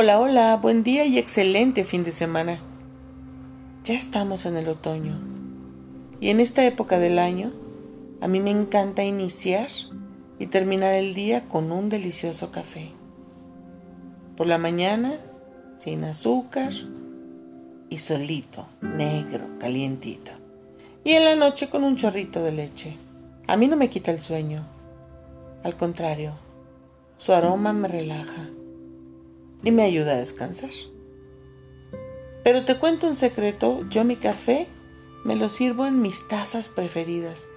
Hola, hola, buen día y excelente fin de semana. Ya estamos en el otoño y en esta época del año a mí me encanta iniciar y terminar el día con un delicioso café. Por la mañana, sin azúcar y solito, negro, calientito. Y en la noche con un chorrito de leche. A mí no me quita el sueño. Al contrario, su aroma me relaja y me ayuda a descansar. Pero te cuento un secreto, yo mi café me lo sirvo en mis tazas preferidas.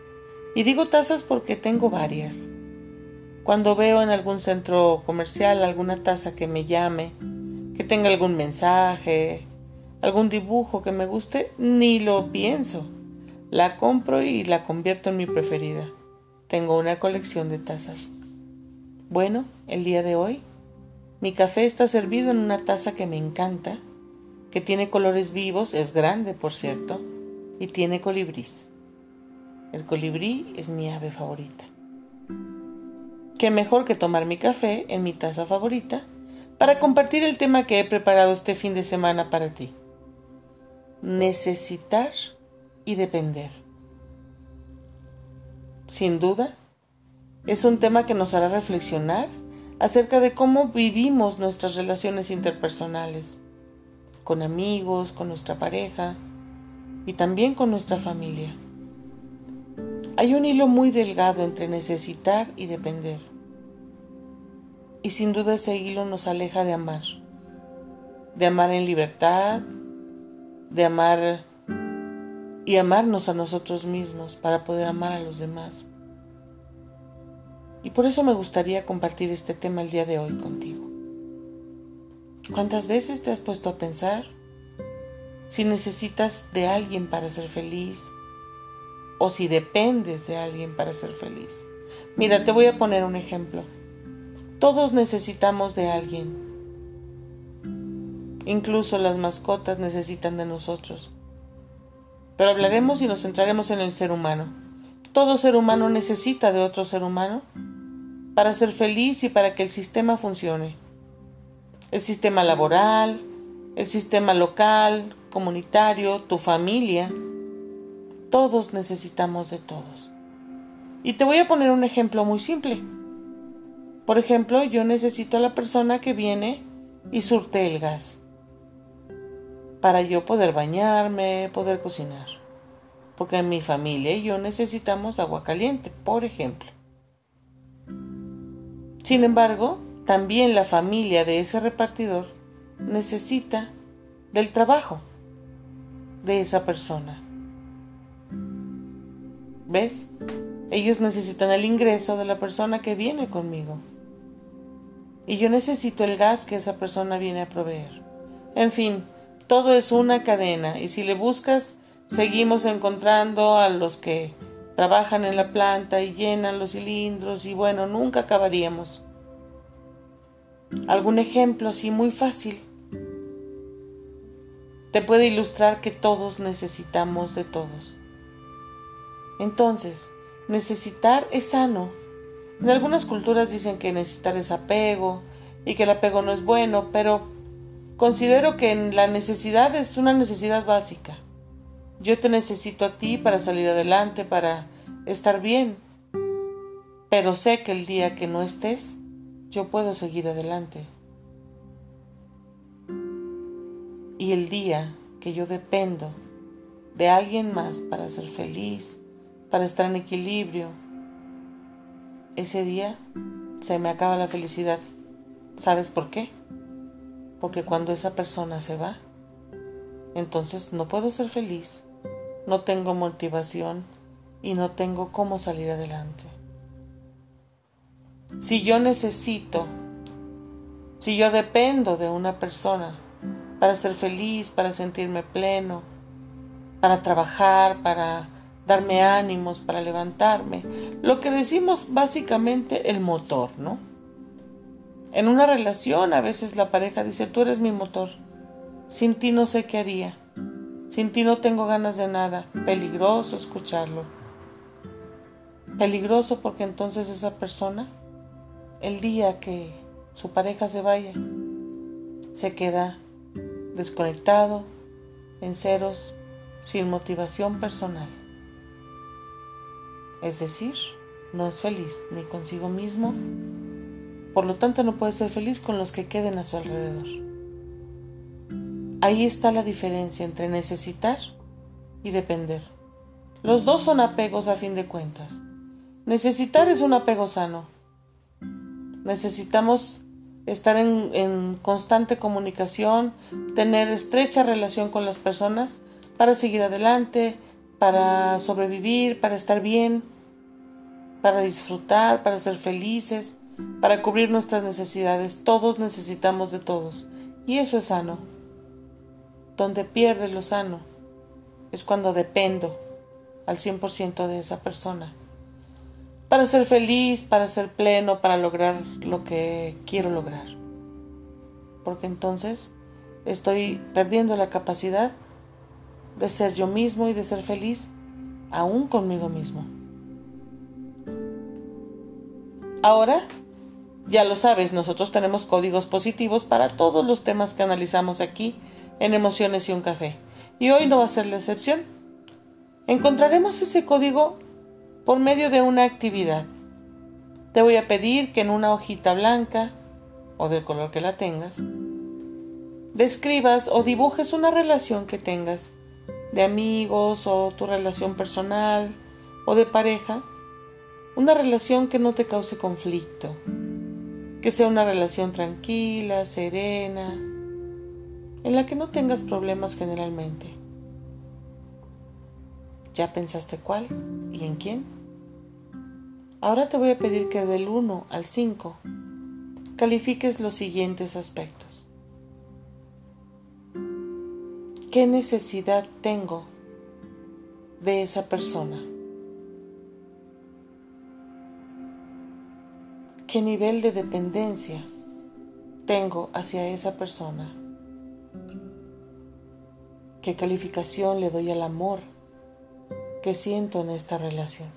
Y digo tazas porque tengo varias. Cuando veo en algún centro comercial alguna taza que me llame, que tenga algún mensaje, algún dibujo que me guste, ni lo pienso. La compro y la convierto en mi preferida. Tengo una colección de tazas. Bueno, el día de hoy mi café está servido en una taza que me encanta, que tiene colores vivos, es grande por cierto, y tiene colibrís. El colibrí es mi ave favorita. Qué mejor que tomar mi café en mi taza favorita para compartir el tema que he preparado este fin de semana para ti. Necesitar y depender. Sin duda, es un tema que nos hará reflexionar acerca de cómo vivimos nuestras relaciones interpersonales, con amigos, con nuestra pareja y también con nuestra familia. Hay un hilo muy delgado entre necesitar y depender. Y sin duda ese hilo nos aleja de amar. De amar en libertad, de amar y amarnos a nosotros mismos para poder amar a los demás. Y por eso me gustaría compartir este tema el día de hoy contigo. ¿Cuántas veces te has puesto a pensar si necesitas de alguien para ser feliz o si dependes de alguien para ser feliz? Mira, te voy a poner un ejemplo. Todos necesitamos de alguien. Incluso las mascotas necesitan de nosotros. Pero hablaremos y nos centraremos en el ser humano. Todo ser humano necesita de otro ser humano para ser feliz y para que el sistema funcione. El sistema laboral, el sistema local, comunitario, tu familia. Todos necesitamos de todos. Y te voy a poner un ejemplo muy simple. Por ejemplo, yo necesito a la persona que viene y surte el gas para yo poder bañarme, poder cocinar. Porque mi familia y yo necesitamos agua caliente, por ejemplo. Sin embargo, también la familia de ese repartidor necesita del trabajo de esa persona. ¿Ves? Ellos necesitan el ingreso de la persona que viene conmigo. Y yo necesito el gas que esa persona viene a proveer. En fin, todo es una cadena y si le buscas, seguimos encontrando a los que trabajan en la planta y llenan los cilindros y bueno, nunca acabaríamos. Algún ejemplo así muy fácil te puede ilustrar que todos necesitamos de todos. Entonces, necesitar es sano. En algunas culturas dicen que necesitar es apego y que el apego no es bueno, pero considero que la necesidad es una necesidad básica. Yo te necesito a ti para salir adelante, para estar bien. Pero sé que el día que no estés, yo puedo seguir adelante. Y el día que yo dependo de alguien más para ser feliz, para estar en equilibrio, ese día se me acaba la felicidad. ¿Sabes por qué? Porque cuando esa persona se va, entonces no puedo ser feliz no tengo motivación y no tengo cómo salir adelante. Si yo necesito, si yo dependo de una persona para ser feliz, para sentirme pleno, para trabajar, para darme ánimos, para levantarme, lo que decimos básicamente el motor, ¿no? En una relación a veces la pareja dice, tú eres mi motor, sin ti no sé qué haría. Sin ti no tengo ganas de nada. Peligroso escucharlo. Peligroso porque entonces esa persona, el día que su pareja se vaya, se queda desconectado, en ceros, sin motivación personal. Es decir, no es feliz ni consigo mismo, por lo tanto no puede ser feliz con los que queden a su alrededor. Ahí está la diferencia entre necesitar y depender. Los dos son apegos a fin de cuentas. Necesitar es un apego sano. Necesitamos estar en, constante comunicación, tener estrecha relación con las personas para seguir adelante, para sobrevivir, para estar bien, para disfrutar, para ser felices, para cubrir nuestras necesidades. Todos necesitamos de todos. Y eso es sano. Donde pierde lo sano es cuando dependo al 100% de esa persona. Para ser feliz, para ser pleno, para lograr lo que quiero lograr. Porque entonces estoy perdiendo la capacidad de ser yo mismo y de ser feliz aún conmigo mismo. Ahora, ya lo sabes, nosotros tenemos códigos positivos para todos los temas que analizamos aquí en Emociones y un Café. Y hoy no va a ser la excepción. Encontraremos ese código por medio de una actividad. Te voy a pedir que en una hojita blanca, o del color que la tengas, describas o dibujes una relación que tengas de amigos o tu relación personal o de pareja, una relación que no te cause conflicto, que sea una relación tranquila, serena, en la que no tengas problemas generalmente. ¿Ya pensaste cuál y en quién? Ahora te voy a pedir que del 1 al 5 califiques los siguientes aspectos. ¿Qué necesidad tengo de esa persona? ¿Qué nivel de dependencia tengo hacia esa persona? ¿Qué calificación le doy al amor que siento en esta relación?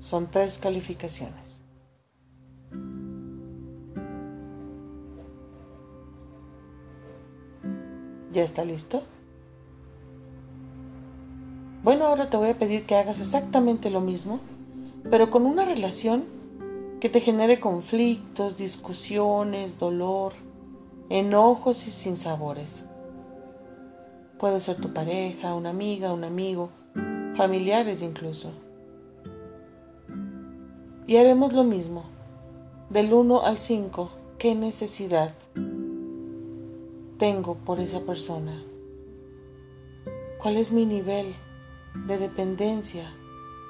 Son tres calificaciones. ¿Ya está listo? Bueno, ahora te voy a pedir que hagas exactamente lo mismo, pero con una relación que te genere conflictos, discusiones, dolor, enojos y sinsabores. Puede ser tu pareja, una amiga, un amigo, familiares incluso. Y haremos lo mismo. Del 1 al 5, ¿qué necesidad tengo por esa persona? ¿Cuál es mi nivel de dependencia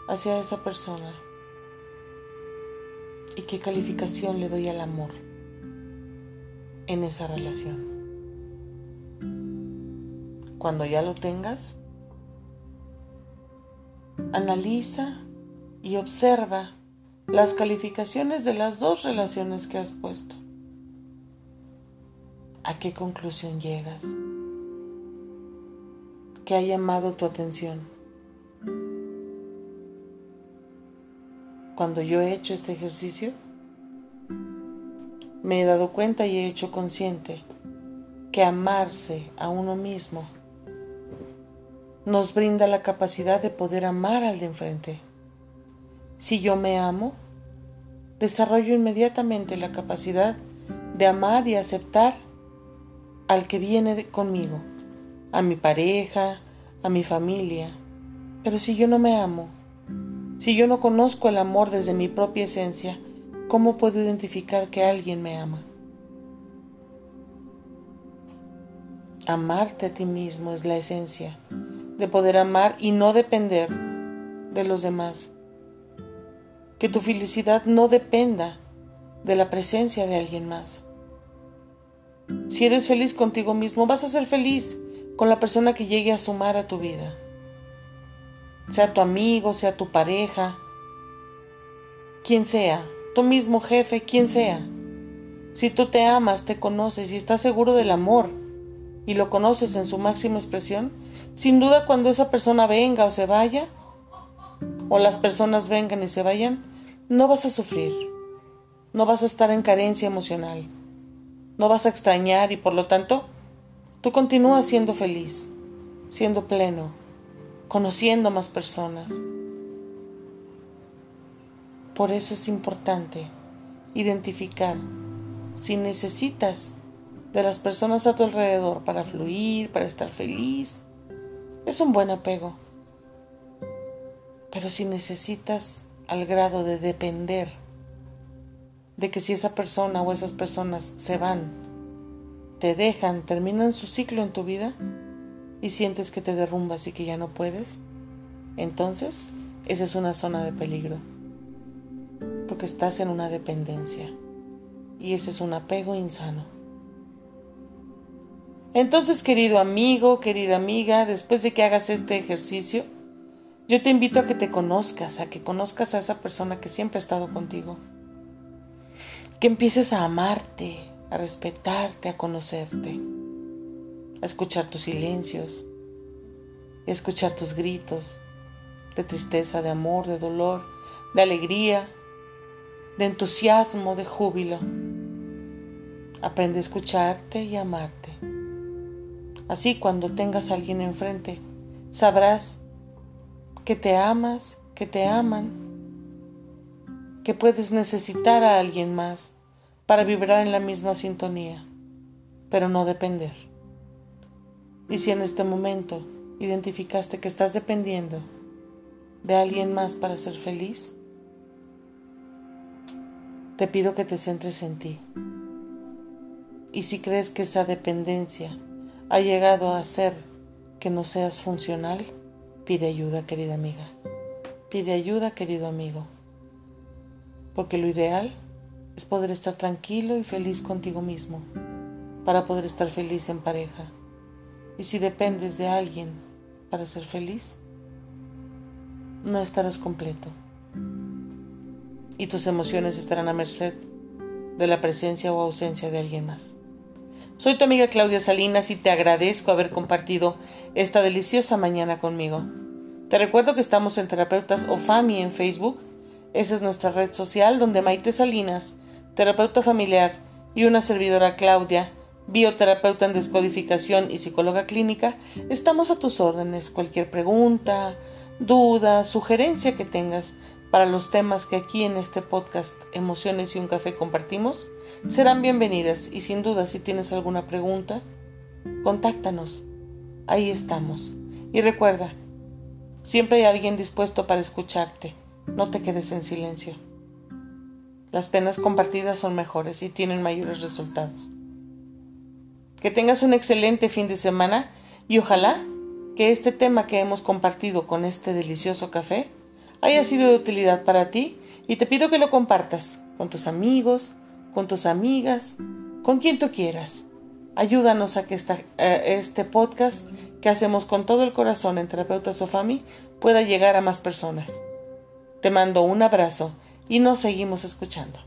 hacia esa persona? ¿Y qué calificación le doy al amor en esa relación? Cuando ya lo tengas, analiza y observa las calificaciones de las dos relaciones que has puesto. ¿A qué conclusión llegas? ¿Qué ha llamado tu atención? Cuando yo he hecho este ejercicio, me he dado cuenta y he hecho consciente que amarse a uno mismo nos brinda la capacidad de poder amar al de enfrente. Si yo me amo, desarrollo inmediatamente la capacidad de amar y aceptar al que viene conmigo, a mi pareja, a mi familia. Pero si yo no me amo, si yo no conozco el amor desde mi propia esencia, ¿cómo puedo identificar que alguien me ama? Amarte a ti mismo es la esencia de poder amar y no depender de los demás. Que tu felicidad no dependa de la presencia de alguien más. Si eres feliz contigo mismo, vas a ser feliz con la persona que llegue a sumar a tu vida. Sea tu amigo, sea tu pareja, quien sea, tu mismo jefe, quien sea. Si tú te amas, te conoces y estás seguro del amor y lo conoces en su máxima expresión, sin duda cuando esa persona venga o se vaya, o las personas vengan y se vayan, no vas a sufrir, no vas a estar en carencia emocional no vas a extrañar y por lo tanto tú continúas siendo feliz, siendo pleno, conociendo más personas. Por eso es importante identificar si necesitas de las personas a tu alrededor para fluir, para estar feliz. Es un buen apego. Pero si necesitas al grado de depender de que si esa persona o esas personas se van, te dejan, terminan su ciclo en tu vida y sientes que te derrumbas y que ya no puedes, entonces esa es una zona de peligro, porque estás en una dependencia y ese es un apego insano. Entonces, querido amigo, querida amiga, después de que hagas este ejercicio, yo te invito a que te conozcas, a que conozcas a esa persona que siempre ha estado contigo que empieces a amarte, a respetarte, a conocerte, a escuchar tus silencios, a escuchar tus gritos de tristeza, de amor, de dolor, de alegría, de entusiasmo, de júbilo. Aprende a escucharte y amarte. Así cuando tengas a alguien enfrente, sabrás que te amas, que te aman que puedes necesitar a alguien más para vibrar en la misma sintonía, pero no depender. Y si en este momento identificaste que estás dependiendo de alguien más para ser feliz, te pido que te centres en ti. Y si crees que esa dependencia ha llegado a hacer que no seas funcional, pide ayuda, querida amiga. Pide ayuda, querido amigo porque lo ideal es poder estar tranquilo y feliz contigo mismo, para poder estar feliz en pareja. Y si dependes de alguien para ser feliz, no estarás completo. Y tus emociones estarán a merced de la presencia o ausencia de alguien más. Soy tu amiga Claudia Salinas y te agradezco haber compartido esta deliciosa mañana conmigo. Te recuerdo que estamos en Terapeutas o FAMI en Facebook esa es nuestra red social donde Maite Salinas, terapeuta familiar, y una servidora Claudia, bioterapeuta en descodificación y psicóloga clínica, estamos a tus órdenes. Cualquier pregunta, duda, sugerencia que tengas para los temas que aquí en este podcast Emociones y un café compartimos, serán bienvenidas y sin duda si tienes alguna pregunta, contáctanos. Ahí estamos. Y recuerda, siempre hay alguien dispuesto para escucharte. No te quedes en silencio. Las penas compartidas son mejores y tienen mayores resultados. Que tengas un excelente fin de semana y ojalá que este tema que hemos compartido con este delicioso café haya sido de utilidad para ti y te pido que lo compartas con tus amigos, con tus amigas, con quien tú quieras. Ayúdanos a que eh, este podcast que hacemos con todo el corazón en Terapeutas Sofami pueda llegar a más personas. Te mando un abrazo y nos seguimos escuchando.